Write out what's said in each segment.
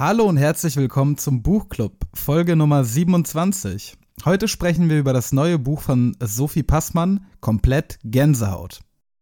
Hallo und herzlich willkommen zum Buchclub, Folge Nummer 27. Heute sprechen wir über das neue Buch von Sophie Passmann, Komplett Gänsehaut.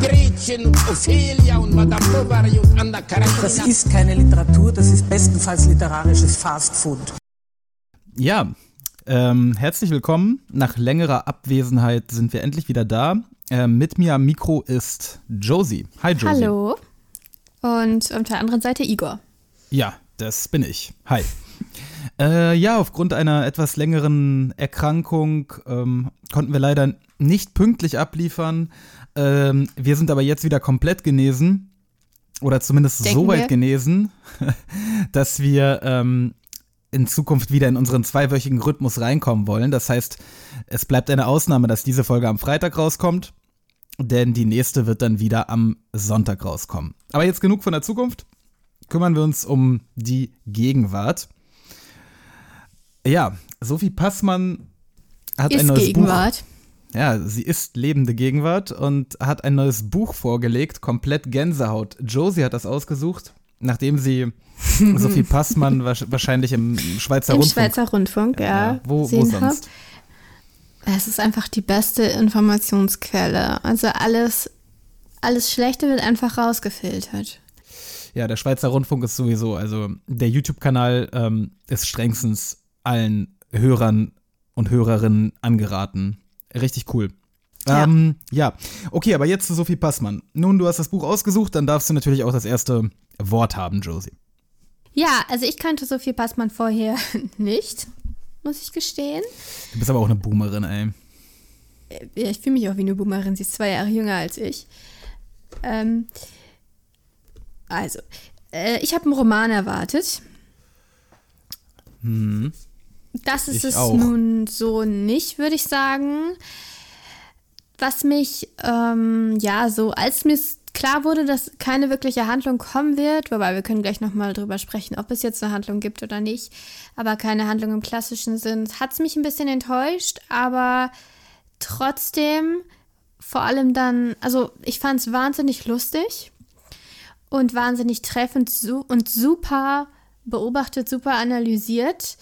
Gretchen und Ophelia und Madame Bovary und Anna Karenina. Das ist keine Literatur, das ist bestenfalls literarisches Fastfood. Ja, ähm, herzlich willkommen. Nach längerer Abwesenheit sind wir endlich wieder da. Ähm, mit mir am Mikro ist Josie. Hi Josie. Hallo. Und auf der anderen Seite Igor. Ja, das bin ich. Hi. Äh, ja, aufgrund einer etwas längeren Erkrankung ähm, konnten wir leider nicht pünktlich abliefern. Ähm, wir sind aber jetzt wieder komplett genesen. Oder zumindest Denken so weit wir. genesen, dass wir ähm, in Zukunft wieder in unseren zweiwöchigen Rhythmus reinkommen wollen. Das heißt, es bleibt eine Ausnahme, dass diese Folge am Freitag rauskommt, denn die nächste wird dann wieder am Sonntag rauskommen. Aber jetzt genug von der Zukunft. Kümmern wir uns um die Gegenwart. Ja, Sophie Passmann hat ein Ist neues Gegenwart. Buch. Ja, sie ist lebende Gegenwart und hat ein neues Buch vorgelegt, komplett Gänsehaut. Josie hat das ausgesucht, nachdem sie Sophie Passmann wahrscheinlich im Schweizer Im Rundfunk. Schweizer Rundfunk, ja. Ja, wo, wo sonst? hab. Es ist einfach die beste Informationsquelle. Also alles, alles Schlechte wird einfach rausgefiltert. Ja, der Schweizer Rundfunk ist sowieso, also der YouTube-Kanal ähm, ist strengstens allen Hörern und Hörerinnen angeraten. Richtig cool. Ja. Ähm, ja, okay, aber jetzt zu Sophie Passmann. Nun, du hast das Buch ausgesucht, dann darfst du natürlich auch das erste Wort haben, Josie. Ja, also ich kannte Sophie Passmann vorher nicht, muss ich gestehen. Du bist aber auch eine Boomerin, ey. Ja, ich fühle mich auch wie eine Boomerin. Sie ist zwei Jahre jünger als ich. Ähm, also, äh, ich habe einen Roman erwartet. Das ist Ich es auch. nun so nicht, würde ich sagen. Was mich, ähm, ja, so, als mir klar wurde, dass keine wirkliche Handlung kommen wird, wobei wir können gleich nochmal drüber sprechen, ob es jetzt eine Handlung gibt oder nicht, aber keine Handlung im klassischen Sinn, hat es mich ein bisschen enttäuscht, aber trotzdem, vor allem dann, also ich fand es wahnsinnig lustig und wahnsinnig treffend su und super beobachtet, super analysiert.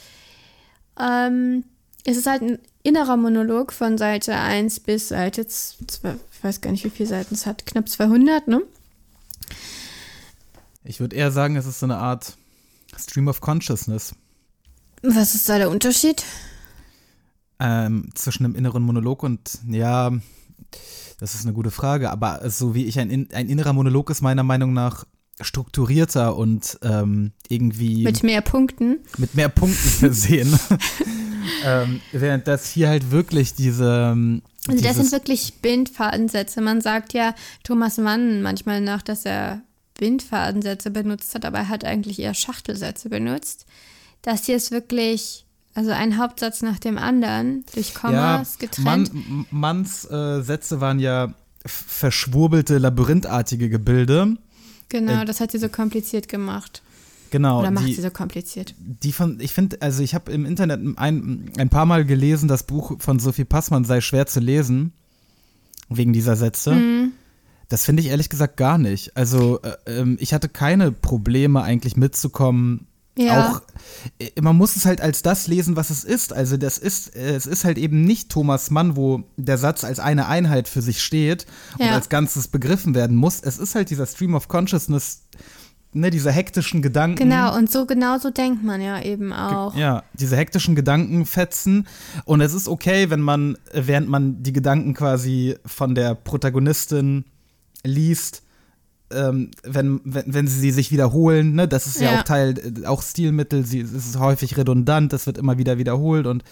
Ähm, es ist halt ein innerer Monolog von Seite 1 bis Seite 2, ich weiß gar nicht, wie viele Seiten es hat, knapp 200, ne? Ich würde eher sagen, es ist so eine Art Stream of Consciousness Was ist da der Unterschied? ähm, zwischen einem inneren Monolog und, ja, das ist eine gute Frage, aber so wie ich ein, in- ein innerer Monolog ist meiner Meinung nach strukturierter und ähm, irgendwie Mit mehr Punkten. mit mehr Punkten versehen. ähm, während das hier halt wirklich diese. ähm, Also das sind wirklich Bindfadensätze. Man sagt ja Thomas Mann manchmal nach, dass er Bindfadensätze benutzt hat, aber er hat eigentlich eher Schachtelsätze benutzt. Das hier ist wirklich, also ein Hauptsatz nach dem anderen, durch Kommas getrennt. Mann, Manns äh, Sätze waren ja verschwurbelte, labyrinthartige Gebilde. Genau, äh, das hat sie so kompliziert gemacht. Genau. Oder macht die, sie so kompliziert. die von, ich finde, also ich habe im Internet ein, ein paar Mal gelesen, das Buch von Sophie Passmann sei schwer zu lesen, wegen dieser Sätze. Mhm. Das finde ich ehrlich gesagt gar nicht. Also äh, ähm, ich hatte keine Probleme eigentlich mitzukommen. Ja. Auch, äh, man muss es halt als das lesen, was es ist. Also das ist, äh, es ist halt eben nicht Thomas Mann, wo der Satz als eine Einheit für sich steht und Ja. als Ganzes begriffen werden muss. Es ist halt dieser Stream of Consciousness, ne, diese hektischen Gedanken. Genau, und so genau so denkt man ja eben auch. Ja, diese hektischen Gedankenfetzen. Und es ist okay, wenn man, äh, während man die Gedanken quasi von der Protagonistin liest, ähm, wenn, wenn, wenn sie sich wiederholen, ne, das ist ja, Ja. auch Teil, äh, auch Stilmittel, sie, es ist häufig redundant, das wird immer wieder wiederholt und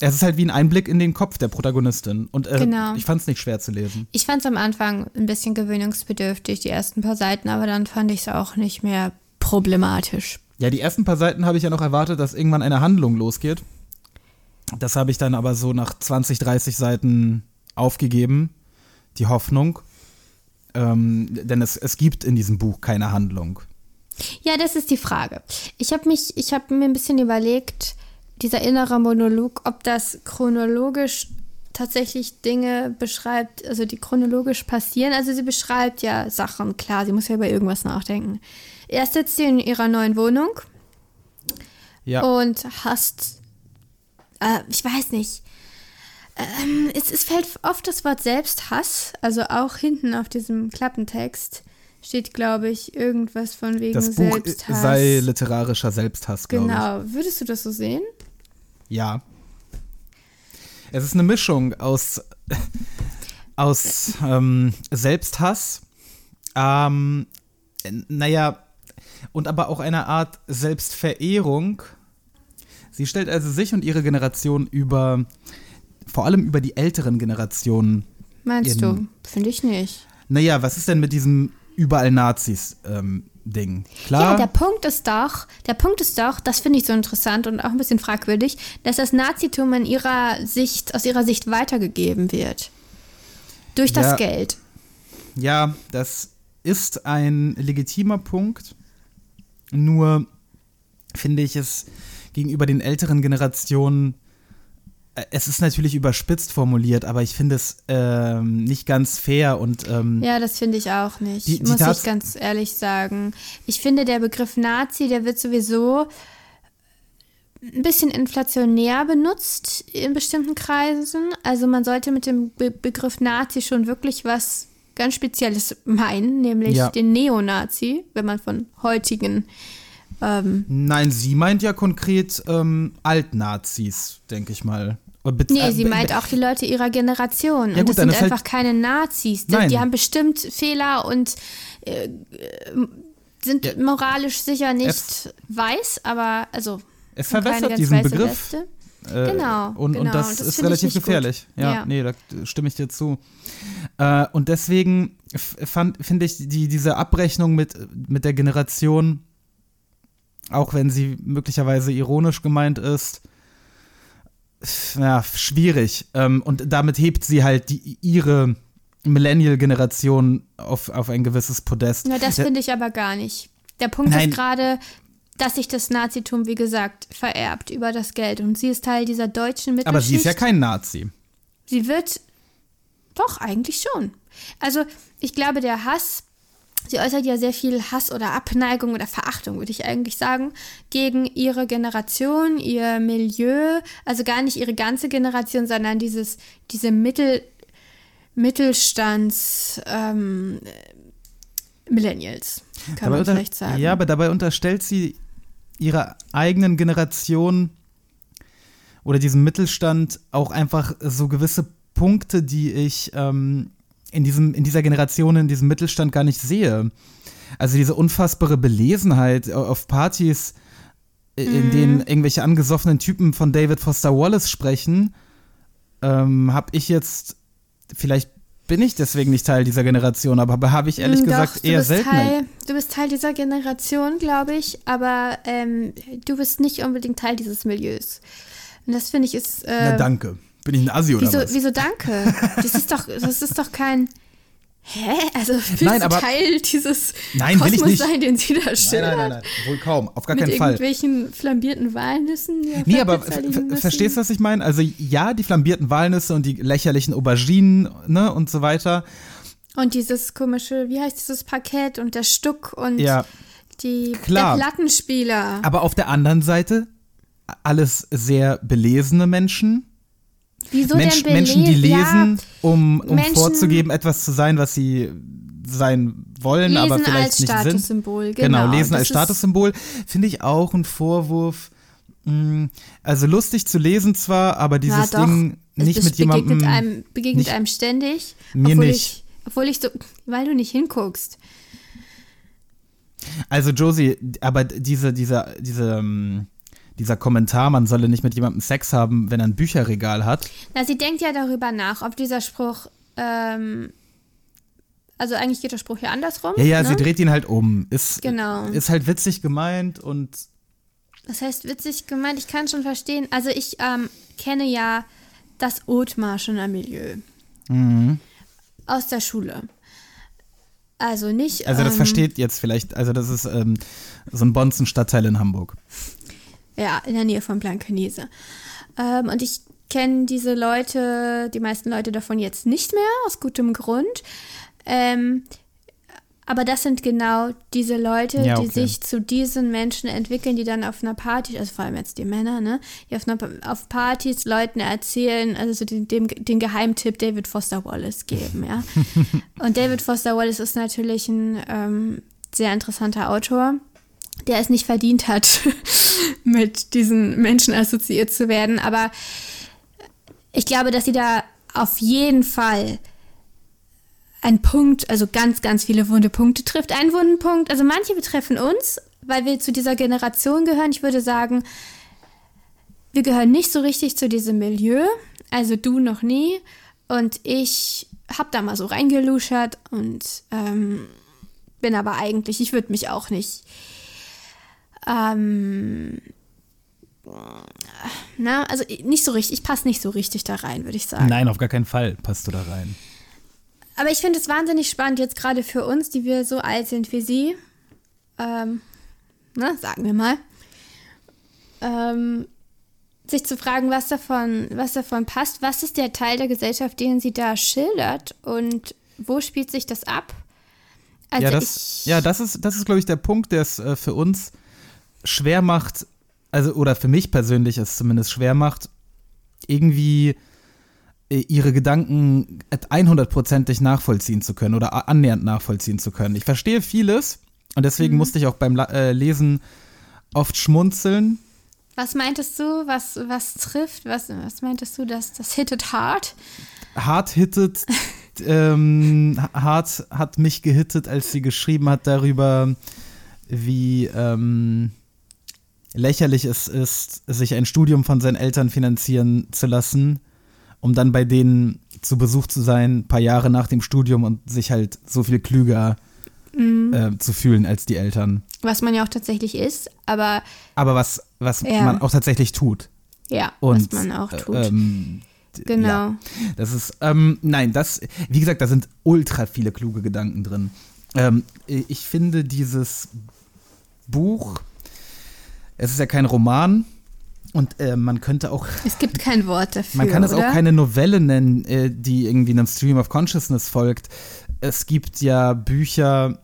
es ist halt wie ein Einblick in den Kopf der Protagonistin. Und äh, Genau. ich fand es nicht schwer zu lesen. Ich fand es am Anfang ein bisschen gewöhnungsbedürftig, die ersten paar Seiten, aber dann fand ich es auch nicht mehr problematisch. Ja, die ersten paar Seiten habe ich ja noch erwartet, dass irgendwann eine Handlung losgeht. Das habe ich dann aber so nach 20, 30 Seiten aufgegeben, die Hoffnung. Ähm, denn es, es gibt in diesem Buch keine Handlung. Ja, das ist die Frage. Ich habe mich, ich habe mir ein bisschen überlegt, dieser innere Monolog, ob das chronologisch tatsächlich Dinge beschreibt, also die chronologisch passieren. Also sie beschreibt ja Sachen, klar, sie muss ja über irgendwas nachdenken. Erst sitzt sie in ihrer neuen Wohnung Ja. und hasst, äh, ich weiß nicht, ähm, es, es fällt oft das Wort Selbsthass, also auch hinten auf diesem Klappentext steht, glaube ich, irgendwas von wegen Das Buch Selbsthass. sei literarischer Selbsthass, glaube ich. genau, würdest du das so sehen? Ja. Es ist eine Mischung aus, aus ähm, Selbsthass, ähm, naja, und aber auch einer Art Selbstverehrung. Sie stellt also sich und ihre Generation über, vor allem über die älteren Generationen. Meinst In- du? Finde ich nicht. Naja, was ist denn mit diesem überall Nazis ähm, Ding? Klar. Ja, der Punkt ist doch, der Punkt ist doch, das finde ich so interessant und auch ein bisschen fragwürdig, dass das Nazitum in ihrer Sicht, aus ihrer Sicht weitergegeben wird. Durch das Ja. Geld. Ja, das ist ein legitimer Punkt. Nur finde ich es gegenüber den älteren Generationen, es ist natürlich überspitzt formuliert, aber ich finde es ähm, nicht ganz fair und ähm, Ja, das finde ich auch nicht, Die- die muss ich Tats- ganz ehrlich sagen. Ich finde, der Begriff Nazi, der wird sowieso ein bisschen inflationär benutzt in bestimmten Kreisen. Also man sollte mit dem Be Begriff Nazi schon wirklich was ganz Spezielles meinen, nämlich Ja. den Neonazi, wenn man von heutigen ähm, nein, sie meint ja konkret ähm, Altnazis, denke ich mal. Nee, äh, sie meint auch die Leute ihrer Generation. Ja, und gut, das sind halt- einfach keine Nazis. Die, die haben bestimmt Fehler und äh, äh, sind Ja. moralisch sicher nicht Es- weiß, aber also Es verwässert diesen Begriff. Weste. Äh, Genau, Und, genau. und das, Und das ist relativ gefährlich. Ja, Ja. nee, da stimme ich dir zu. Äh, und deswegen finde ich die, diese Abrechnung mit, mit der Generation, auch wenn sie möglicherweise ironisch gemeint ist, ja, schwierig. Ähm, und damit hebt sie halt die, ihre Millennial-Generation auf, auf ein gewisses Podest. Ja, das finde ich aber gar nicht. Der Punkt Nein. ist gerade, dass sich das Nazitum, wie gesagt, vererbt über das Geld. Und sie ist Teil dieser deutschen Mittelschicht. aber sie ist ja kein Nazi. Sie wird. Doch, eigentlich schon. Also, ich glaube, der Hass, sie äußert ja sehr viel Hass oder Abneigung oder Verachtung, würde ich eigentlich sagen, gegen ihre Generation, ihr Milieu. Also gar nicht ihre ganze Generation, sondern dieses, diese Mittel, Mittelstands, ähm, Millennials, kann man unter- vielleicht sagen. Ja, aber dabei unterstellt sie ihrer eigenen Generation oder diesem Mittelstand auch einfach so gewisse Punkte, die ich ähm, in, diesem, in dieser Generation, in diesem Mittelstand gar nicht sehe. Also diese unfassbare Belesenheit auf Partys, Mhm. in denen irgendwelche angesoffenen Typen von David Foster Wallace sprechen, ähm, habe ich jetzt, vielleicht bin ich deswegen nicht Teil dieser Generation, aber habe ich ehrlich gesagt Doch, du eher selten. Teil, du bist Teil dieser Generation, glaube ich, aber ähm, du bist nicht unbedingt Teil dieses Milieus. Und das finde ich ist. Äh, Na danke. Bin ich ein Assi oder wieso, was? wieso danke? Das ist doch, das ist doch kein. Hä? Also willst Nein, aber- Teil dieses Nein, will ich Kosmos nicht. sein, den sie da Nein, schildert? nein, nein, nein, wohl kaum, auf gar Mit keinen Fall. irgendwelchen flambierten Walnüssen? auf Nee, aber verstehst du, was ich meine? Also ja, die flambierten Walnüsse und die lächerlichen Auberginen, ne, und so weiter. Und dieses komische, wie heißt dieses Parkett und der Stuck und Ja. die, Klar. der Plattenspieler. Aber auf der anderen Seite alles sehr belesene Menschen. Wieso Mensch, denn Menschen, die lesen, Ja, um, um Menschen- vorzugeben, etwas zu sein, was sie sein wollen, Lesen aber vielleicht als nicht sind. Statussymbol, Genau, genau. lesen als Statussymbol finde ich auch ein Vorwurf. Mm, Also lustig zu lesen zwar, aber dieses ja, doch. Ding nicht mit jemandem. Begegnet einem, begegnet nicht- einem ständig. Mir obwohl nicht. Ich, obwohl ich so, weil du nicht hinguckst. Also Josie, aber diese, dieser, diese, ähm, dieser Kommentar, man solle nicht mit jemandem Sex haben, wenn er ein Bücherregal hat. Na, sie denkt ja darüber nach, ob dieser Spruch, ähm, also eigentlich geht der Spruch ja andersrum. Ja, ja, ne? sie dreht ihn halt um. Ist, Genau. ist halt witzig gemeint und Das heißt, witzig gemeint, ich kann schon verstehen. Also ich ähm, kenne ja das Othmarscher Milieu. Mhm. Aus der Schule. Also nicht. Also das ähm, versteht jetzt vielleicht, also das ist ähm, so ein Bonzen-Stadtteil in Hamburg. Ja, in der Nähe von Blankenese. Ähm, und ich kenne diese Leute, die meisten Leute davon jetzt nicht mehr, aus gutem Grund. Ähm, aber das sind genau diese Leute, Ja, die okay. sich zu diesen Menschen entwickeln, die dann auf einer Party, also vor allem jetzt die Männer, ne, die auf, einer, auf Partys Leuten erzählen, also so den, dem, den Geheimtipp David Foster Wallace geben, ja. Und David Foster Wallace ist natürlich ein ähm, sehr interessanter Autor, der es nicht verdient hat, mit diesen Menschen assoziiert zu werden, aber ich glaube, dass sie da auf jeden Fall einen Punkt, also ganz, ganz viele wunde Punkte trifft. Ein wunden Punkt, also manche betreffen uns, weil wir zu dieser Generation gehören. Ich würde sagen, wir gehören nicht so richtig zu diesem Milieu. Also du noch nie. Und ich habe da mal so reingeluschert und ähm, bin aber eigentlich, ich würde mich auch nicht ähm, na, also nicht so richtig, ich passe nicht so richtig da rein, würde ich sagen. Nein, auf gar keinen Fall passt du da rein. Aber ich finde es wahnsinnig spannend, jetzt gerade für uns, die wir so alt sind wie sie, ähm, na, sagen wir mal, ähm, sich zu fragen, was davon, was davon passt, was ist der Teil der Gesellschaft, den sie da schildert und wo spielt sich das ab? Also ja, das, ja, das ist, das ist, glaube ich, der Punkt, der es äh, für uns schwer macht, also, oder für mich persönlich es zumindest schwer macht, irgendwie äh, ihre Gedanken 100%ig nachvollziehen zu können oder annähernd nachvollziehen zu können. Ich verstehe vieles und Mhm. deswegen musste ich auch beim äh, Lesen oft schmunzeln. was meintest du, was, was trifft, was, was meintest du, dass das hittet hart? Hart hittet, ähm, Hart hat mich gehittet, als sie geschrieben hat darüber, wie ähm, lächerlich es ist, sich ein Studium von seinen Eltern finanzieren zu lassen, um dann bei denen zu Besuch zu sein, ein paar Jahre nach dem Studium und sich halt so viel klüger äh, zu fühlen als die Eltern. Was man ja auch tatsächlich ist, aber Aber was, was Ja. man auch tatsächlich tut. ja, Und, was man auch tut. Äh, ähm, genau. Ja, das ist, ähm, nein, das, wie gesagt, da sind ultra viele kluge Gedanken drin. Ähm, ich finde dieses Buch, es ist ja kein Roman und äh, man könnte auch, Es gibt kein Wort dafür. man kann es oder? auch keine Novelle nennen, äh, die irgendwie einem Stream of Consciousness folgt. Es gibt ja Bücher,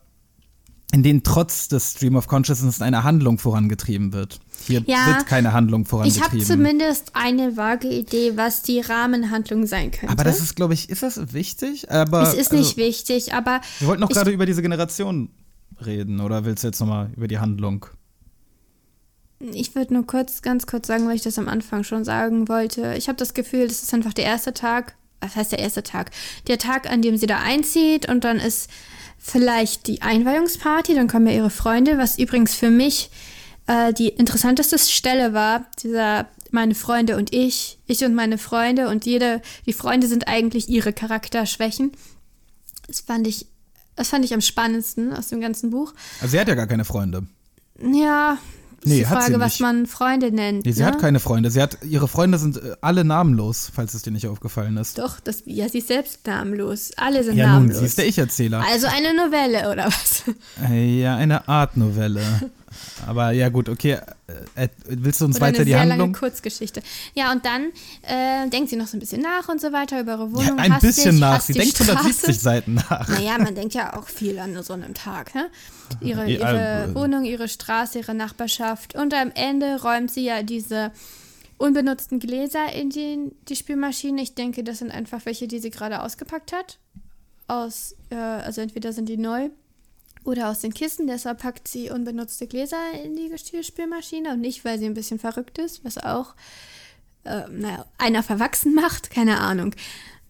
in denen trotz des Stream of Consciousness eine Handlung vorangetrieben wird. Hier Ja, wird keine Handlung Ich vorangetrieben. habe zumindest eine vage Idee, was die Rahmenhandlung sein könnte. aber das ist, glaube ich, ist das wichtig? Aber, es ist nicht also, wichtig, aber Wir wollten noch ich- gerade über diese Generation reden, oder willst du jetzt nochmal über die Handlung? Ich würde nur kurz, ganz kurz sagen, weil ich das am Anfang schon sagen wollte. Ich habe das Gefühl, das ist einfach der erste Tag. Was heißt der erste Tag? Der Tag, an dem sie da einzieht und dann ist vielleicht die Einweihungsparty, dann kommen ja ihre Freunde, was übrigens für mich äh, die interessanteste Stelle war, dieser meine Freunde und ich, ich und meine Freunde und jede, die Freunde sind eigentlich ihre Charakterschwächen. Das fand ich, das fand ich am spannendsten aus dem ganzen Buch. Also sie hat ja gar keine Freunde. Ja, Nee, die hat sie Frage, was man Freunde nennt. Nee, sie ne? hat keine Freunde. Sie hat, ihre Freunde sind äh, alle namenlos, falls es dir nicht aufgefallen ist. Doch, das, ja, sie ist selbst namenlos. Alle sind ja, nun, namenlos. sie ist der Ich-Erzähler. also eine Novelle oder was? Äh, Ja, eine Art Novelle. Aber ja, gut, okay. Äh, äh, willst du uns Oder weiter eine die sehr Handlung? lange Kurzgeschichte. Ja, und dann äh, denkt sie noch so ein bisschen nach und so weiter über ihre Ja, Wohnung. ein hasst bisschen sich, nach. Sie denkt Straße. 170 Seiten nach. Naja, man denkt ja auch viel an so einem Tag. Ne? Ihre, Ja, ihre äh, Wohnung, ihre Straße, ihre Nachbarschaft. Und am Ende räumt sie ja diese unbenutzten Gläser in die, die Spülmaschine. Ich denke, das sind einfach welche, die sie gerade ausgepackt hat. Aus, äh, also entweder sind die neu oder aus den Kissen. Deshalb packt sie unbenutzte Gläser in die Geschirrspülmaschine und nicht, weil sie ein bisschen verrückt ist, was auch äh, naja, einer verwachsen macht. Keine Ahnung.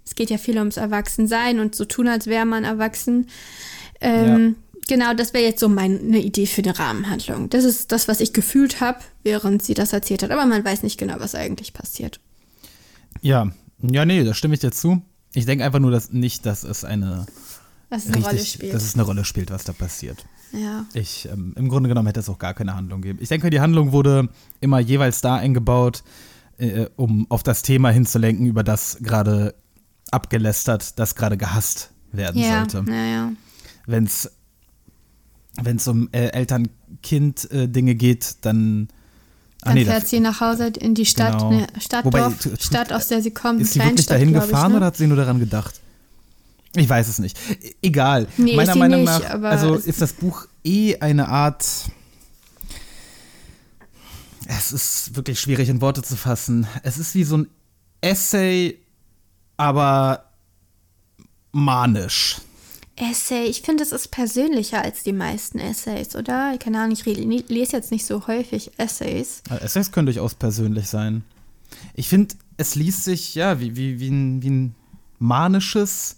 Es geht ja viel ums Erwachsensein und so tun, als wäre man erwachsen. Ähm, Genau, das wäre jetzt so meine Idee für eine Rahmenhandlung. Das ist das, was ich gefühlt habe, während sie das erzählt hat. Aber man weiß nicht genau, was eigentlich passiert. Ja, ja, nee, da stimme ich dir zu. Ich denke einfach nur, dass nicht, dass es eine Was eine Rolle spielt. dass es eine Rolle spielt, was da passiert. Ja. Ich, ähm, im Grunde genommen hätte es auch gar keine Handlung gegeben. Ich denke, die Handlung wurde immer jeweils da eingebaut, äh, um auf das Thema hinzulenken, über das gerade abgelästert, das gerade gehasst werden Ja, sollte. ja, ja. Wenn es wenn es um äh, Eltern-Kind-Dinge geht, dann ah, Dann nee, fährt sie nach Hause in die Stadt, Genau. ne, Stadt, Wobei, Dorf, Stadt, aus der sie kommt. Ist sie wirklich dahin ich, gefahren ne? oder hat sie nur daran gedacht? Ich weiß es nicht. E- Egal. Nee, Meiner Meinung nicht, nach, also ist das Buch eh eine Art. Es ist wirklich schwierig in Worte zu fassen. Es ist wie so ein Essay, aber manisch. Essay, ich finde, es ist persönlicher als die meisten Essays, oder? Keine Ahnung, ich lese jetzt nicht so häufig Essays. Also Essays können durchaus persönlich sein. Ich finde, es liest sich ja wie, wie, wie, ein, wie ein manisches,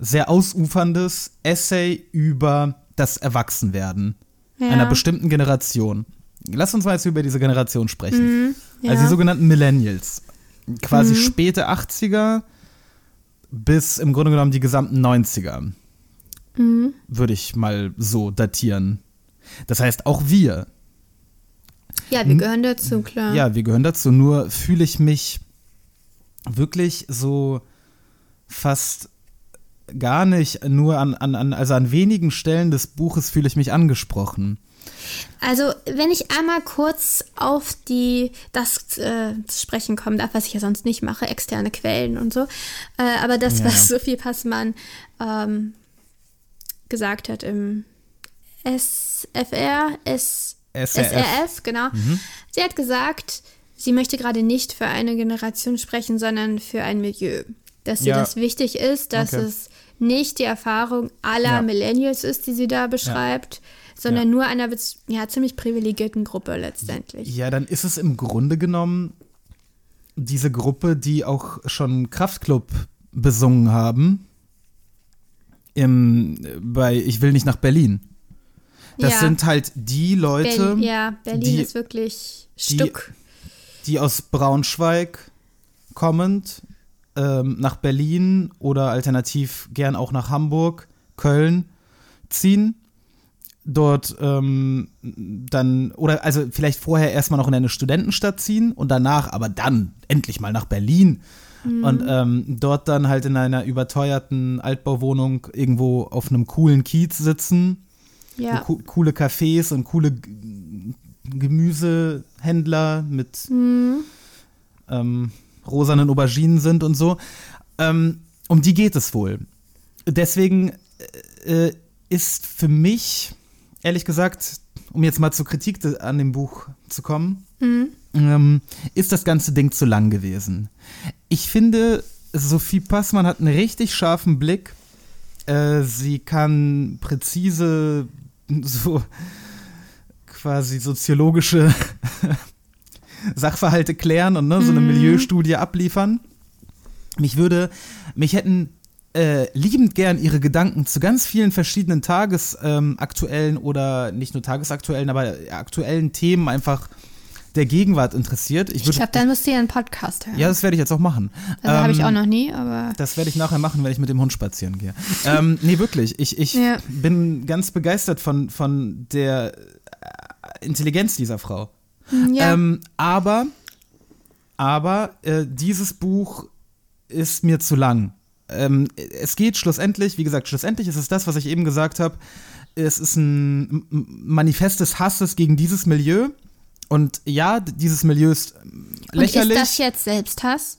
sehr ausuferndes Essay über das Erwachsenwerden Ja. einer bestimmten Generation. Lass uns mal jetzt über diese Generation sprechen. Mhm, ja. Also die sogenannten Millennials. Quasi späte 80er bis im Grunde genommen die gesamten 90er. Mhm. Würde ich mal so datieren. Das heißt, auch wir Ja, wir gehören dazu, klar. ja, wir gehören dazu. Nur fühle ich mich wirklich so fast gar nicht nur an, an, an, also an wenigen Stellen des Buches fühle ich mich angesprochen. Also, wenn ich einmal kurz auf die das äh, zu sprechen kommen darf, was ich ja sonst nicht mache, externe Quellen und so, äh, aber das, Ja. was Sophie Passmann ähm, gesagt hat im SFR, S, SRF. SRF, genau. Sie hat gesagt, sie möchte gerade nicht für eine Generation sprechen, sondern für ein Milieu. Dass ihr Ja. das wichtig ist, dass Okay. es nicht die Erfahrung aller Ja. Millennials ist, die sie da beschreibt, sondern Ja. nur einer ja, ziemlich privilegierten Gruppe letztendlich. Ja, dann ist es im Grunde genommen diese Gruppe, die auch schon Kraftklub besungen haben. Im, bei Ich will nicht nach Berlin. Das Ja. sind halt die Leute, Berlin, ja, Berlin die- ist wirklich die- Stück. die aus Braunschweig kommend ähm, nach Berlin oder alternativ gern auch nach Hamburg, Köln ziehen. Dort ähm, dann, oder also vielleicht vorher erstmal noch in eine Studentenstadt ziehen und danach aber dann endlich mal nach Berlin. Und ähm, dort dann halt in einer überteuerten Altbauwohnung irgendwo auf einem coolen Kiez sitzen Ja. co coole Cafés und coole Gemüsehändler mit ähm, rosanen Auberginen sind und so. Ähm, um die geht es wohl. Deswegen äh, ist für mich, ehrlich gesagt, um jetzt mal zur Kritik an dem Buch zu kommen, ähm, ist das ganze Ding zu lang gewesen. Ich finde, Sophie Passmann hat einen richtig scharfen Blick. Äh, sie kann präzise so quasi soziologische Sachverhalte klären und ne, so eine Milieustudie abliefern. Mich würde, mich hätten äh, liebend gern ihre Gedanken zu ganz vielen verschiedenen tagesaktuellen oder nicht nur tagesaktuellen, aber aktuellen Themen einfach der Gegenwart interessiert. Ich Ich glaube, dann müsst ihr einen Podcast hören. ja, das werde ich jetzt auch machen. also habe ich Ähm, auch noch nie, aber das werde ich nachher machen, wenn ich mit dem Hund spazieren gehe. ähm, nee, wirklich. Ich, ich Ja. bin ganz begeistert von, von der äh, Intelligenz dieser Frau. Ja. Ähm, aber, aber äh, dieses Buch ist mir zu lang. Ähm, es geht schlussendlich, wie gesagt, schlussendlich ist es das, was ich eben gesagt habe. Es ist ein Manifest des Hasses gegen dieses Milieu. Und ja, dieses Milieu ist ähm, Und lächerlich. ist das jetzt Selbsthass?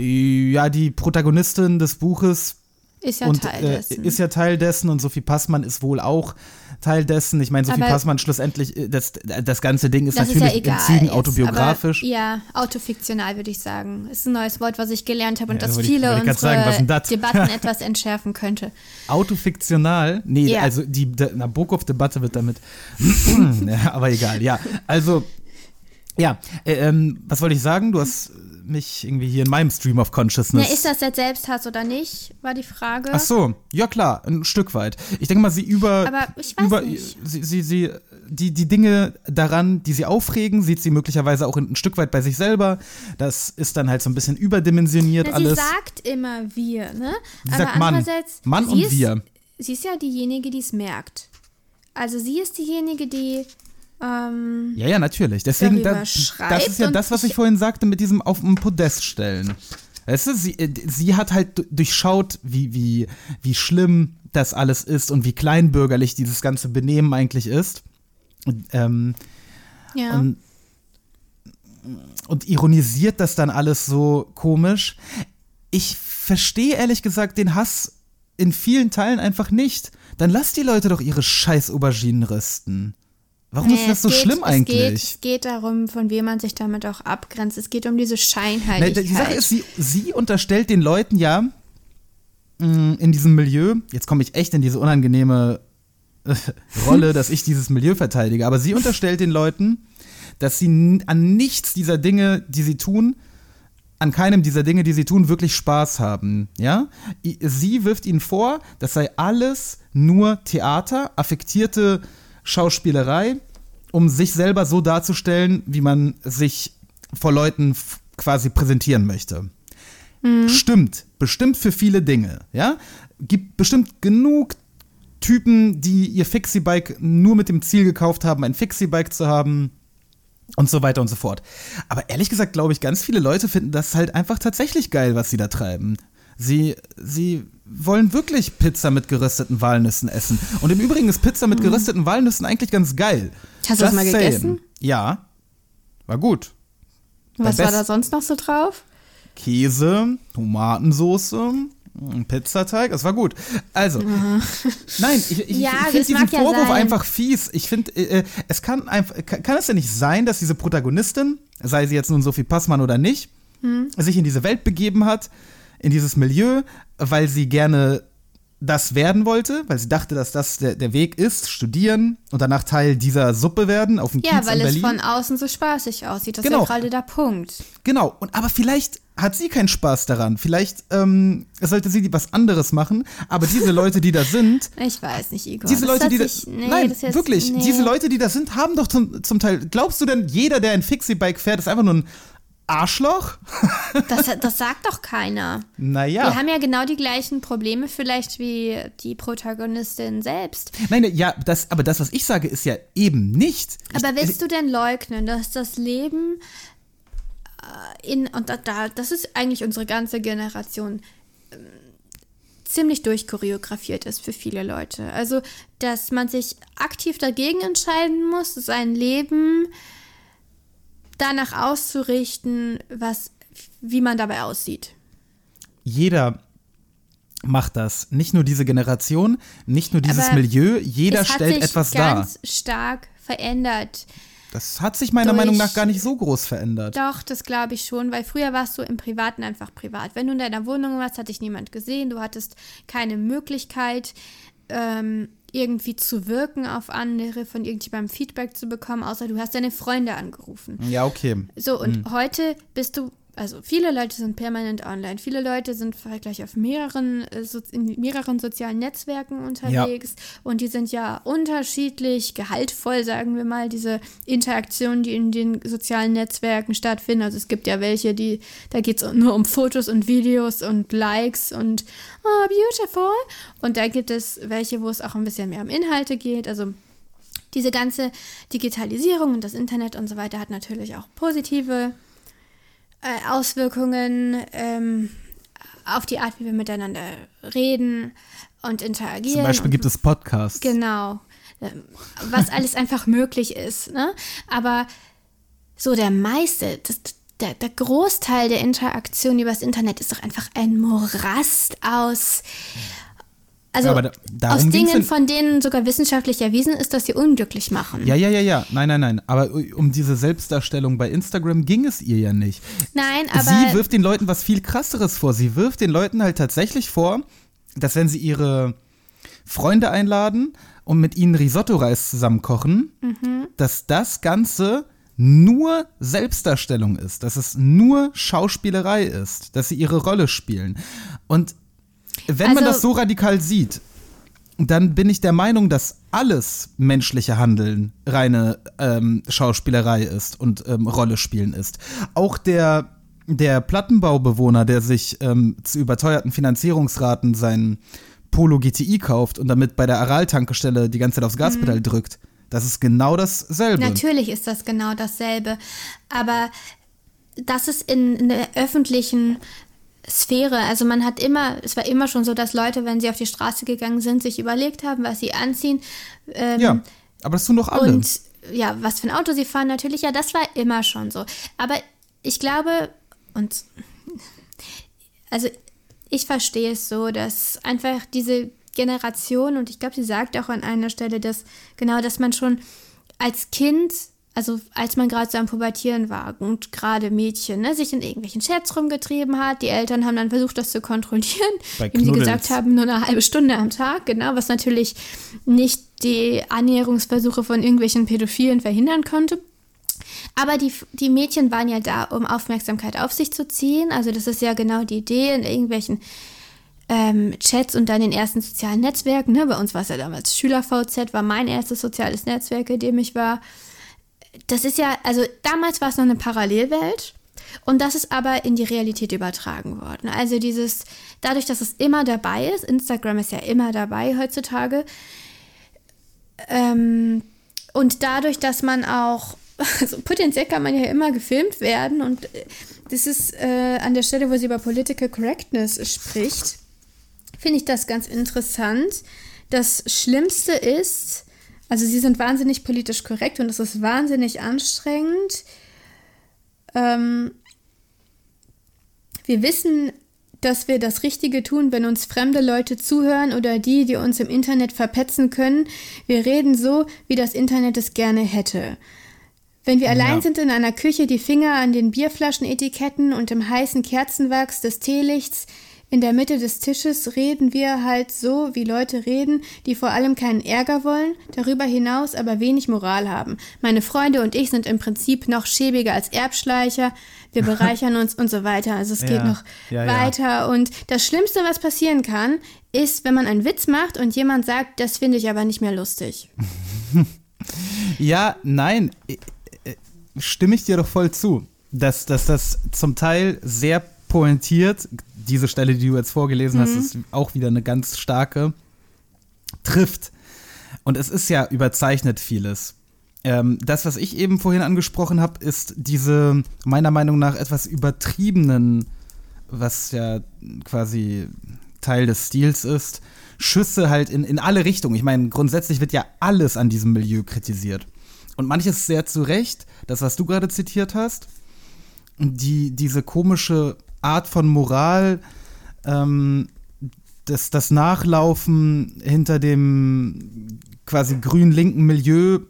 ja, die Protagonistin des Buches Ist ja und Teil äh, dessen. ist ja Teil dessen und Sophie Passmann ist wohl auch Teil dessen. Ich meine, Sophie Aber- Passmann schlussendlich, äh, das, das ganze Ding ist das ist natürlich ja in Zügen jetzt, autobiografisch. Aber, ja, autofiktional würde ich sagen. Ist ein neues Wort, was ich gelernt habe und Ja, das viele ich unsere sagen? Debatten etwas entschärfen könnte. Autofiktional? Nee, Ja. also die de, Nabokov-Debatte wird damit. aber egal, ja. Also, ja, äh, ähm, was wollte ich sagen? Du hast mich irgendwie hier in meinem Stream of Consciousness. Ja, ist das jetzt Selbsthass oder nicht, war die Frage. Ach so, ja klar, ein Stück weit. Ich denke mal, sie über, Aber ich weiß über nicht. sie, sie, sie die, die Dinge daran, die sie aufregen, sieht sie möglicherweise auch ein, Stück weit bei sich selber. Das ist dann halt so ein bisschen überdimensioniert Na, sie alles. sagt immer wir, ne? Sie sagt Mann. andererseits, Mann sie und ist, wir. Sie ist ja diejenige, die es merkt. Also sie ist diejenige, die ähm, Ja, ja, natürlich. Deswegen, da, das ist ja das, was ich ich- vorhin sagte, mit diesem auf dem Podest stellen. Weißt du, sie, äh, sie hat halt du- durchschaut, wie, wie, wie schlimm das alles ist und wie kleinbürgerlich dieses ganze Benehmen eigentlich ist. Und, ähm, ja. und, und ironisiert das dann alles so komisch. Ich verstehe ehrlich gesagt den Hass in vielen Teilen einfach nicht. Dann lass die Leute doch ihre scheiß Auberginen rösten. Warum ist Nee, das so es geht, schlimm es eigentlich? Geht, es geht darum, von wem man sich damit auch abgrenzt. Es geht um diese Scheinheiligkeit. die Sache ist, sie, sie unterstellt den Leuten ja mh, in diesem Milieu, jetzt komme ich echt in diese unangenehme äh, Rolle, dass ich dieses Milieu verteidige, aber sie unterstellt den Leuten, dass sie an nichts dieser Dinge, die sie tun, an keinem dieser Dinge, die sie tun, wirklich Spaß haben. Ja? Sie wirft ihnen vor, das sei alles nur Theater, affektierte Schauspielerei, um sich selber so darzustellen, wie man sich vor Leuten quasi präsentieren möchte. Stimmt, bestimmt für viele Dinge, ja? Gibt bestimmt genug Typen, die ihr Fixie-Bike nur mit dem Ziel gekauft haben, ein Fixie-Bike zu haben und so weiter und so fort. Aber ehrlich gesagt glaube ich, ganz viele Leute finden das halt einfach tatsächlich geil, was sie da treiben. Sie, sie wollen wirklich Pizza mit gerösteten Walnüssen essen. Und im Übrigen ist Pizza mit gerösteten Walnüssen eigentlich ganz geil. Hast du das mal saying. gegessen? Ja. War gut. Was war da sonst noch so drauf? Käse, Tomatensoße, ein Pizzateig, das war gut. Also, nein, ich, ich, Ja, ich finde diesen ja Vorwurf sein. einfach fies. Ich finde, äh, es kann einfach, kann, kann es ja nicht sein, dass diese Protagonistin, sei sie jetzt nun Sophie Passmann oder nicht, Hm. sich in diese Welt begeben hat, in dieses Milieu, weil sie gerne das werden wollte, weil sie dachte, dass das der, der Weg ist, studieren und danach Teil dieser Suppe werden auf dem Ja, Kiez weil in es Berlin. von außen so spaßig aussieht. Das Genau. ist ja gerade der Punkt. Genau, und aber vielleicht hat sie keinen Spaß daran. Vielleicht ähm, sollte sie was anderes machen. Aber diese Leute, die da sind, Ich weiß nicht, Igor. diese Das Leute, die da, sich- nee, nein, das wirklich, nee. diese Leute, die da sind, haben doch zum, zum Teil. Glaubst du denn, jeder, der ein Fixie-Bike fährt, ist einfach nur ein Arschloch? Das, das sagt doch keiner. Naja. Die haben ja genau die gleichen Probleme vielleicht wie die Protagonistin selbst. Nein, ja, das, aber das, was ich sage, ist ja eben nicht. Aber ich, willst du denn leugnen, dass das Leben äh, in, und da, da, das ist eigentlich unsere ganze Generation, ähm, ziemlich durchchoreografiert ist für viele Leute. Also, dass man sich aktiv dagegen entscheiden muss, sein Leben danach auszurichten, was, wie man dabei aussieht. jeder macht das. Nicht nur diese Generation, nicht nur dieses Aber Milieu, jeder hat stellt sich etwas dar. ganz stark verändert. Das hat sich meiner durch- Meinung nach gar nicht so groß verändert. Doch, das glaube ich schon, weil früher warst du im Privaten einfach privat. Wenn du in deiner Wohnung warst, hat dich niemand gesehen, du hattest keine Möglichkeit, ähm, irgendwie zu wirken auf andere, von irgendjemandem Feedback zu bekommen, außer du hast deine Freunde angerufen. Ja, okay. So, und Hm. heute bist du, also viele Leute sind permanent online, viele Leute sind gleich auf mehreren, äh, so, in mehreren sozialen Netzwerken unterwegs und die sind ja unterschiedlich gehaltvoll, sagen wir mal, diese Interaktionen, die in den sozialen Netzwerken stattfinden. Also es gibt ja welche, die, da geht es nur um Fotos und Videos und Likes und oh, beautiful. Und da gibt es welche, wo es auch ein bisschen mehr um Inhalte geht, also diese ganze Digitalisierung und das Internet und so weiter hat natürlich auch positive äh, Auswirkungen ähm, auf die Art, wie wir miteinander reden und interagieren. Zum Beispiel gibt es Podcasts. Genau. Was alles einfach möglich ist. Ne? Aber so der meiste, das, der, der Großteil der Interaktion über das Internet ist doch einfach ein Morast aus. Also Aber da- aus Dingen, in- von denen sogar wissenschaftlich erwiesen ist, dass sie unglücklich machen. Ja, ja, ja, ja. Nein, nein, nein. Aber um diese Selbstdarstellung bei Instagram ging es ihr ja nicht. Nein, aber sie wirft den Leuten was viel krasseres vor. Sie wirft den Leuten halt tatsächlich vor, dass wenn sie ihre Freunde einladen und mit ihnen Risotto-Reis zusammen kochen, Mhm. dass das Ganze nur Selbstdarstellung ist, dass es nur Schauspielerei ist, dass sie ihre Rolle spielen. Und wenn man Also- das so radikal sieht, dann bin ich der Meinung, dass alles menschliche Handeln reine ähm, Schauspielerei ist und ähm, Rolle spielen ist. Auch der, der Plattenbaubewohner, der sich ähm, zu überteuerten Finanzierungsraten sein Polo GTI kauft und damit bei der Aral-Tankstelle die ganze Zeit aufs Gaspedal drückt. Das ist genau dasselbe. Natürlich ist das genau dasselbe. Aber das ist in, in der öffentlichen Sphäre. Also man hat immer, es war immer schon so, dass Leute, wenn sie auf die Straße gegangen sind, sich überlegt haben, was sie anziehen. Ähm, Ja, aber das tun doch alle. Und ja, was für ein Auto sie fahren, natürlich, ja, das war immer schon so. Aber ich glaube, und also ich verstehe es so, dass einfach diese Generation, und ich glaube, sie sagt auch an einer Stelle, dass genau, dass man schon als Kind, also als man gerade so am Pubertieren war und gerade Mädchen, ne, sich in irgendwelchen Chats rumgetrieben hat, die Eltern haben dann versucht, das zu kontrollieren, indem sie gesagt haben, nur eine halbe Stunde am Tag, genau, was natürlich nicht die Annäherungsversuche von irgendwelchen Pädophilen verhindern konnte. Aber die, die Mädchen waren ja da, um Aufmerksamkeit auf sich zu ziehen. Also das ist ja genau die Idee in irgendwelchen ähm, Chats und dann in ersten sozialen Netzwerken. Ne? Bei uns war es ja damals SchülerVZ, war mein erstes soziales Netzwerk, in dem ich war. Das ist ja, also damals war es noch eine Parallelwelt. Und das ist aber in die Realität übertragen worden. Also dieses, dadurch, dass es immer dabei ist, Instagram ist ja immer dabei heutzutage, ähm, und dadurch, dass man auch, also potenziell kann man ja immer gefilmt werden und äh, das ist äh, an der Stelle, wo sie über Political Correctness spricht, finde ich das ganz interessant. Das Schlimmste ist, also sie sind wahnsinnig politisch korrekt und es ist wahnsinnig anstrengend. Ähm, wir wissen, dass wir das Richtige tun, wenn uns fremde Leute zuhören oder die, die uns im Internet verpetzen können. Wir reden so, wie das Internet es gerne hätte. Wenn wir allein Ja. sind in einer Küche, die Finger an den Bierflaschenetiketten und im heißen Kerzenwachs des Teelichts in der Mitte des Tisches reden wir halt so, wie Leute reden, die vor allem keinen Ärger wollen, darüber hinaus aber wenig Moral haben. Meine Freunde und ich sind im Prinzip noch schäbiger als Erbschleicher. Wir bereichern uns und so weiter. Also es geht Ja. noch Ja, ja. weiter. Und das Schlimmste, was passieren kann, ist, wenn man einen Witz macht und jemand sagt, das finde ich aber nicht mehr lustig. Ja, nein, äh, stimme ich dir doch voll zu, dass, dass das zum Teil sehr pointiert, diese Stelle, die du jetzt vorgelesen hast, ist auch wieder eine ganz starke, trifft. Und es ist ja überzeichnet vieles. Ähm, das, was ich eben vorhin angesprochen habe, ist diese meiner Meinung nach etwas übertriebenen, was ja quasi Teil des Stils ist, Schüsse halt in, in alle Richtungen. Ich meine, grundsätzlich wird ja alles an diesem Milieu kritisiert. Und manches sehr zu Recht, das, was du gerade zitiert hast, die, diese komische Art von Moral, ähm, das, das Nachlaufen hinter dem quasi grün-linken Milieu,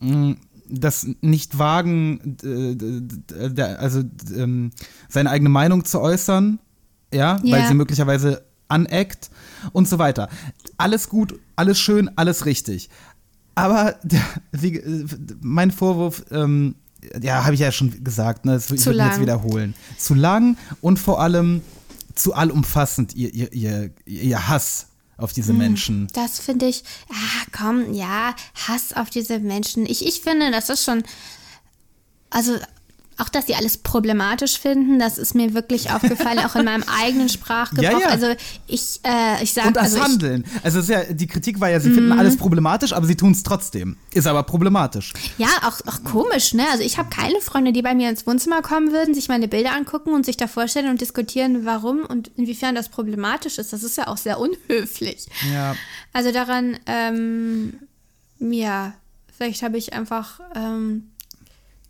mh, das nicht wagen, äh, d- d- d- also ähm, seine eigene Meinung zu äußern, ja, weil Ja. sie möglicherweise aneckt und so weiter. Alles gut, alles schön, alles richtig. Aber der, wie, äh, mein Vorwurf, ähm, ja, habe ich ja schon gesagt, ne, das, ich Zu würde jetzt lang. wiederholen. Zu lang und vor allem zu allumfassend ihr, ihr, ihr, ihr Hass auf Hm. diese Menschen. Das finde ich, ah, komm, ja, Hass auf diese Menschen. Ich, ich finde, das ist schon, also auch, dass sie alles problematisch finden, das ist mir wirklich aufgefallen, auch in meinem eigenen Sprachgebrauch. Ja, ja. Also ich, äh, ich sage, Und das also Handeln. Also ja, die Kritik war ja, sie finden alles problematisch, aber sie tun es trotzdem. Ist aber problematisch. Ja, auch, auch komisch, ne? Also ich habe keine Freunde, die bei mir ins Wohnzimmer kommen würden, sich meine Bilder angucken und sich da vorstellen und diskutieren, warum und inwiefern das problematisch ist. Das ist ja auch sehr unhöflich. Ja. Also daran, ähm, ja, vielleicht habe ich einfach ähm,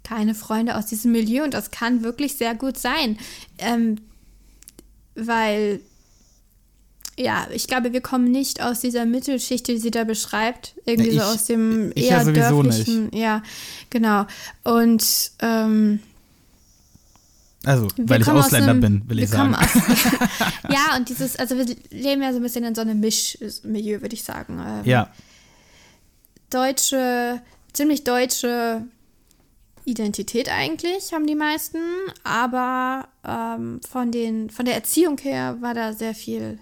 keine Freunde aus diesem Milieu und das kann wirklich sehr gut sein. Ähm, weil, ja, ich glaube, wir kommen nicht aus dieser Mittelschicht, die sie da beschreibt. Irgendwie Ja, so ich- aus dem ich ja eher sowieso dörflichen. Ja, genau. Und ähm, Also, weil ich Ausländer einem- bin, will ich sagen. Aus, ja, und dieses, also wir leben ja so ein bisschen in so einem Mischmilieu, würde ich sagen. Ähm, ja. deutsche, ziemlich deutsche Identität eigentlich, haben die meisten, aber ähm, von, den, von der Erziehung her war da sehr viel.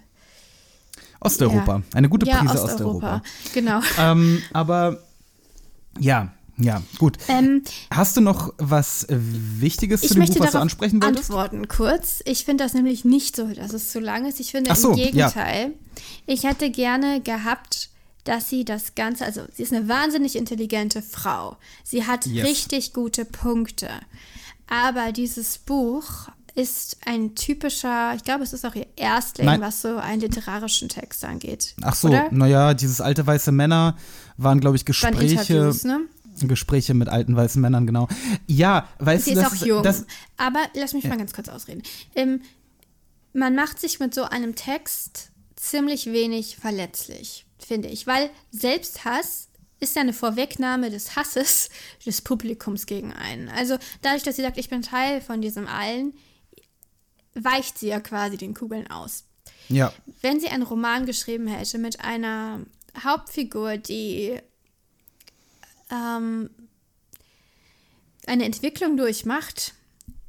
Osteuropa. Ja. Eine gute ja, Prise Osteuropa. Osteuropa. Genau. ähm, aber ja, Ja, gut. Ähm, Hast du noch was Wichtiges ich zu dem möchte Buch, was du ansprechen wolltest? antworten kurz. Ich finde das nämlich nicht so, dass es zu lang ist. Ich finde so, im ja. Gegenteil. Ich hätte gerne gehabt, dass sie das Ganze, also sie ist eine wahnsinnig intelligente Frau. Sie hat Yes. richtig gute Punkte. Aber dieses Buch ist ein typischer, ich glaube, es ist auch ihr Erstling, Nein. was so einen literarischen Text angeht. Ach so, naja, dieses alte weiße Männer waren, glaube ich, Gespräche. Ne? Gespräche mit alten weißen Männern, genau. Ja, weißt Sie du, ist das auch jung. Das, aber lass mich mal ganz kurz ausreden. Ähm, man macht sich mit so einem Text ziemlich wenig verletzlich, finde ich. Weil Selbsthass ist ja eine Vorwegnahme des Hasses des Publikums gegen einen. Also dadurch, dass sie sagt, ich bin Teil von diesem allen, weicht sie ja quasi den Kugeln aus. ja, Wenn sie einen Roman geschrieben hätte mit einer Hauptfigur, die ähm, eine Entwicklung durchmacht,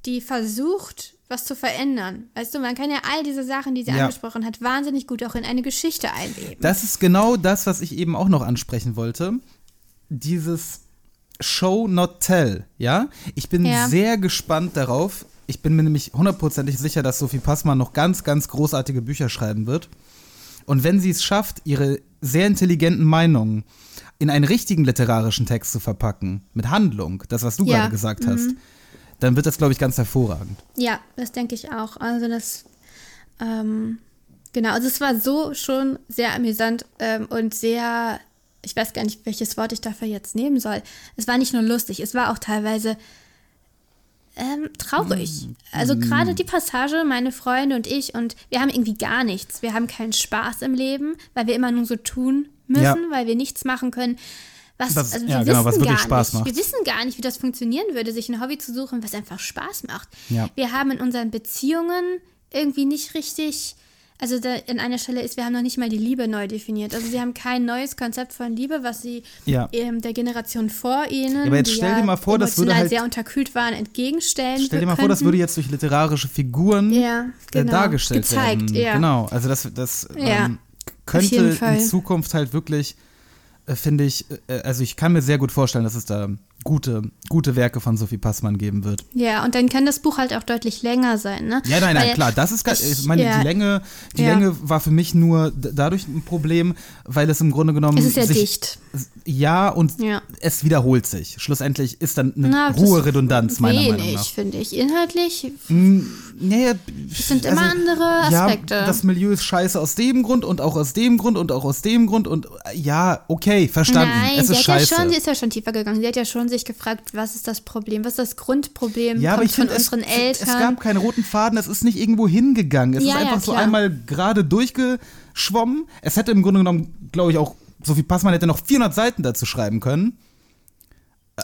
die versucht, was zu verändern. Weißt du, man kann ja all diese Sachen, die sie Ja. angesprochen hat, wahnsinnig gut auch in eine Geschichte einweben. das ist genau das, was ich eben auch noch ansprechen wollte. Dieses Show Not Tell, ja? Ich bin Ja. sehr gespannt darauf. Ich bin mir nämlich hundertprozentig sicher, dass Sophie Passmann noch ganz, ganz großartige Bücher schreiben wird. Und wenn sie es schafft, ihre sehr intelligenten Meinungen in einen richtigen literarischen Text zu verpacken, mit Handlung, das, was du Ja, gerade gesagt hast, dann wird das, glaube ich, ganz hervorragend. Ja, das denke ich auch. Also das, ähm, genau, also es war so schon sehr amüsant ähm, und sehr, ich weiß gar nicht, welches Wort ich dafür jetzt nehmen soll. Es war nicht nur lustig, es war auch teilweise ähm, traurig. Also gerade die Passage, meine Freunde und ich, und wir haben irgendwie gar nichts. Wir haben keinen Spaß im Leben, weil wir immer nur so tun müssen, Ja. weil wir nichts machen können. Was, Was- also ja, wir genau, wissen was wirklich gar Spaß nicht. macht. Wir wissen gar nicht, wie das funktionieren würde, sich ein Hobby zu suchen, was einfach Spaß macht. Ja. Wir haben in unseren Beziehungen irgendwie nicht richtig, also da in einer Stelle ist, wir haben noch nicht mal die Liebe neu definiert. Also sie haben kein neues Konzept von Liebe, was sie Ja. ähm, der Generation vor ihnen, aber jetzt die stell dir mal vor, das würde halt- sehr unterkühlt waren, entgegenstellen. Stell dir mal vor, das könnten. würde jetzt durch literarische Figuren Ja, äh, genau. dargestellt Gezeigt, werden. ja. Genau, also das, das Ja, ähm, könnte in Zukunft halt wirklich, finde ich, äh, also ich kann mir sehr gut vorstellen, dass es da gute, gute Werke von Sophie Passmann geben wird. Ja, und dann kann das Buch halt auch deutlich länger sein, ne? Ja, nein, nein, Weil klar, das ist gar, ich- meine, ja. die Länge, die Ja. Länge war für mich nur dadurch ein Problem, weil es im Grunde genommen Es ist sehr sich, dicht. Ja, und Ja. es wiederholt sich. Schlussendlich ist dann eine Na, hohe Redundanz meiner Meinung Wenig, nach. finde ich. Inhaltlich Nee, Es sind immer andere Aspekte. Ja, das Milieu ist scheiße aus dem Grund und auch aus dem Grund und auch aus dem Grund und äh, ja, okay, verstanden. Nein, es sie ist hat scheiße. ja schon, sie ist ja schon tiefer gegangen. Sie hat ja schon sich gefragt, was ist das Problem? Was ist das Grundproblem? ja, aber Kommt ich von finde, es, unseren Eltern. es gab keinen roten Faden, es ist nicht irgendwo hingegangen. Es Ja, ist ja, einfach so klar. einmal gerade durchgeschwommen. Es hätte im Grunde genommen, glaube ich, auch, Sophie Passmann hätte noch 400 Seiten dazu schreiben können.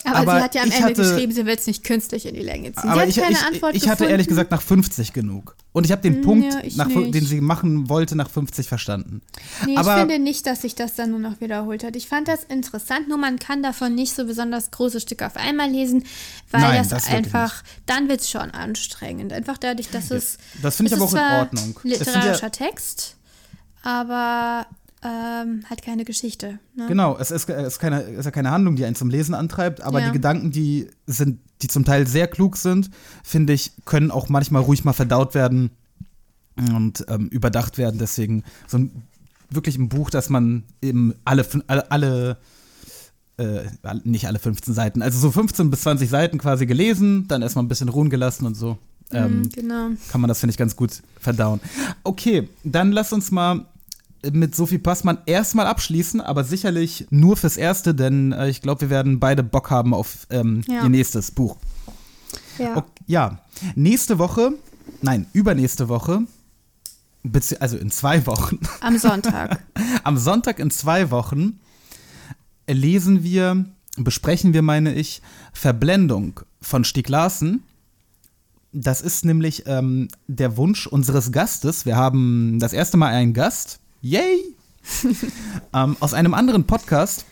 Aber, aber sie hat ja am Ende hatte- geschrieben, sie will es nicht künstlich in die Länge ziehen. Aber ich, keine ich, Antwort ich hatte gefunden. ehrlich gesagt nach 50 genug. Und ich habe den Punkt, ja, nach, den sie machen wollte, nach 50 verstanden. Nee, aber ich finde nicht, dass sich das dann nur noch wiederholt hat. Ich fand das interessant, nur man kann davon nicht so besonders große Stücke auf einmal lesen, weil Nein, das, das einfach, dann wird es schon anstrengend. Einfach dadurch, dass es. das finde ich aber auch in Ordnung. Sind ja- Literarischer Text, aber ähm, hat keine Geschichte. Ne? Genau, es ist, es ist, keine, es ist ja keine Handlung, die einen zum Lesen antreibt, aber Ja. die Gedanken, die sind, die zum Teil sehr klug sind, finde ich, können auch manchmal ruhig mal verdaut werden und ähm, überdacht werden. Deswegen so ein wirklich ein Buch, das man eben alle, alle, alle äh, nicht alle 15 Seiten, also so 15 bis 20 Seiten quasi gelesen, dann erstmal ein bisschen ruhen gelassen und so. Ähm, Mhm, genau. kann man das, finde ich, ganz gut verdauen. Okay, dann lass uns mal mit Sophie Passmann erstmal abschließen, aber sicherlich nur fürs Erste, denn äh, ich glaube, wir werden beide Bock haben auf ähm, Ja. ihr nächstes Buch. Ja. Ok- ja, nächste Woche, nein, übernächste Woche, also in zwei Wochen, Am Sonntag. am Sonntag in zwei Wochen lesen wir, besprechen wir, meine ich, Verblendung von Stieg Larsen. Das ist nämlich ähm, der Wunsch unseres Gastes. Wir haben das erste Mal einen Gast. Yay! ähm, aus einem anderen Podcast.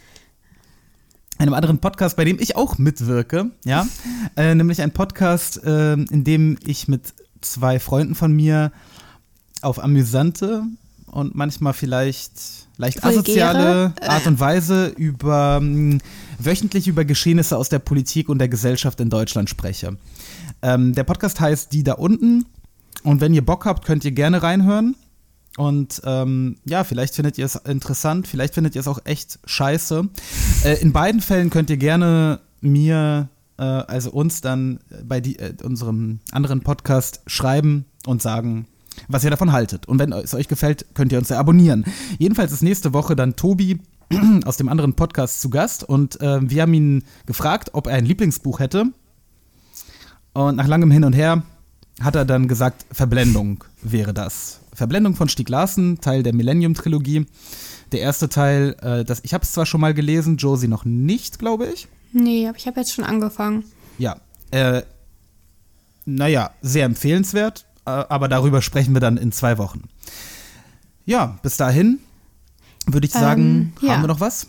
Einem anderen Podcast, bei dem ich auch mitwirke, ja. Äh, nämlich ein Podcast, äh, in dem ich mit zwei Freunden von mir auf amüsante und manchmal vielleicht leicht Vulgäre, asoziale Art und Weise über mh, wöchentlich über Geschehnisse aus der Politik und der Gesellschaft in Deutschland spreche. Ähm, der Podcast heißt Die da unten und wenn ihr Bock habt, könnt ihr gerne reinhören. Und ähm, ja, vielleicht findet ihr es interessant, vielleicht findet ihr es auch echt scheiße. Äh, in beiden Fällen könnt ihr gerne mir, äh, also uns dann bei die, äh, unserem anderen Podcast schreiben und sagen, was ihr davon haltet. Und wenn es euch gefällt, könnt ihr uns ja abonnieren. Jedenfalls ist nächste Woche dann Tobi aus dem anderen Podcast zu Gast und äh, wir haben ihn gefragt, ob er ein Lieblingsbuch hätte. Und nach langem Hin und Her hat er dann gesagt, Verblendung wäre das. Verblendung von Stieg Larsen, Teil der Millennium-Trilogie. Der erste Teil, äh, das, ich habe es zwar schon mal gelesen, Josie noch nicht, glaube ich. Nee, aber ich habe jetzt schon angefangen. Ja, äh, naja, sehr empfehlenswert, äh, aber darüber sprechen wir dann in zwei Wochen. Ja, bis dahin würde ich sagen, Ähm, ja. haben wir noch was?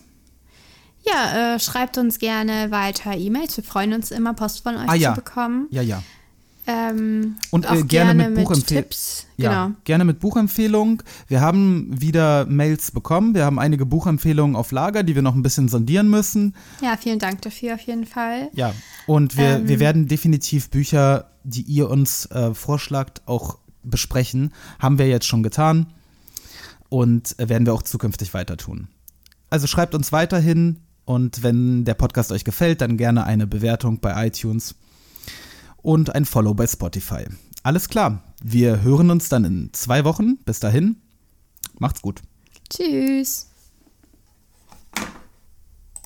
Ja, äh, schreibt uns gerne weiter E-Mails. Wir freuen uns immer, Post von euch Ah, ja. zu bekommen. Ja, ja. Ähm, Und, auch äh, gerne mit Buchempfehl- Tipps. Ja, Genau. gerne mit Buchempfehlung. Wir haben wieder Mails bekommen. Wir haben einige Buchempfehlungen auf Lager, die wir noch ein bisschen sondieren müssen. Ja, vielen Dank dafür auf jeden Fall. Ja, und wir, Ähm. wir werden definitiv Bücher, die ihr uns äh, vorschlagt, auch besprechen. Haben wir jetzt schon getan und äh, werden wir auch zukünftig weiter tun. Also schreibt uns weiterhin und wenn der Podcast euch gefällt, dann gerne eine Bewertung bei iTunes und ein Follow bei Spotify. Alles klar, wir hören uns dann in zwei Wochen. Bis dahin, macht's gut. Tschüss.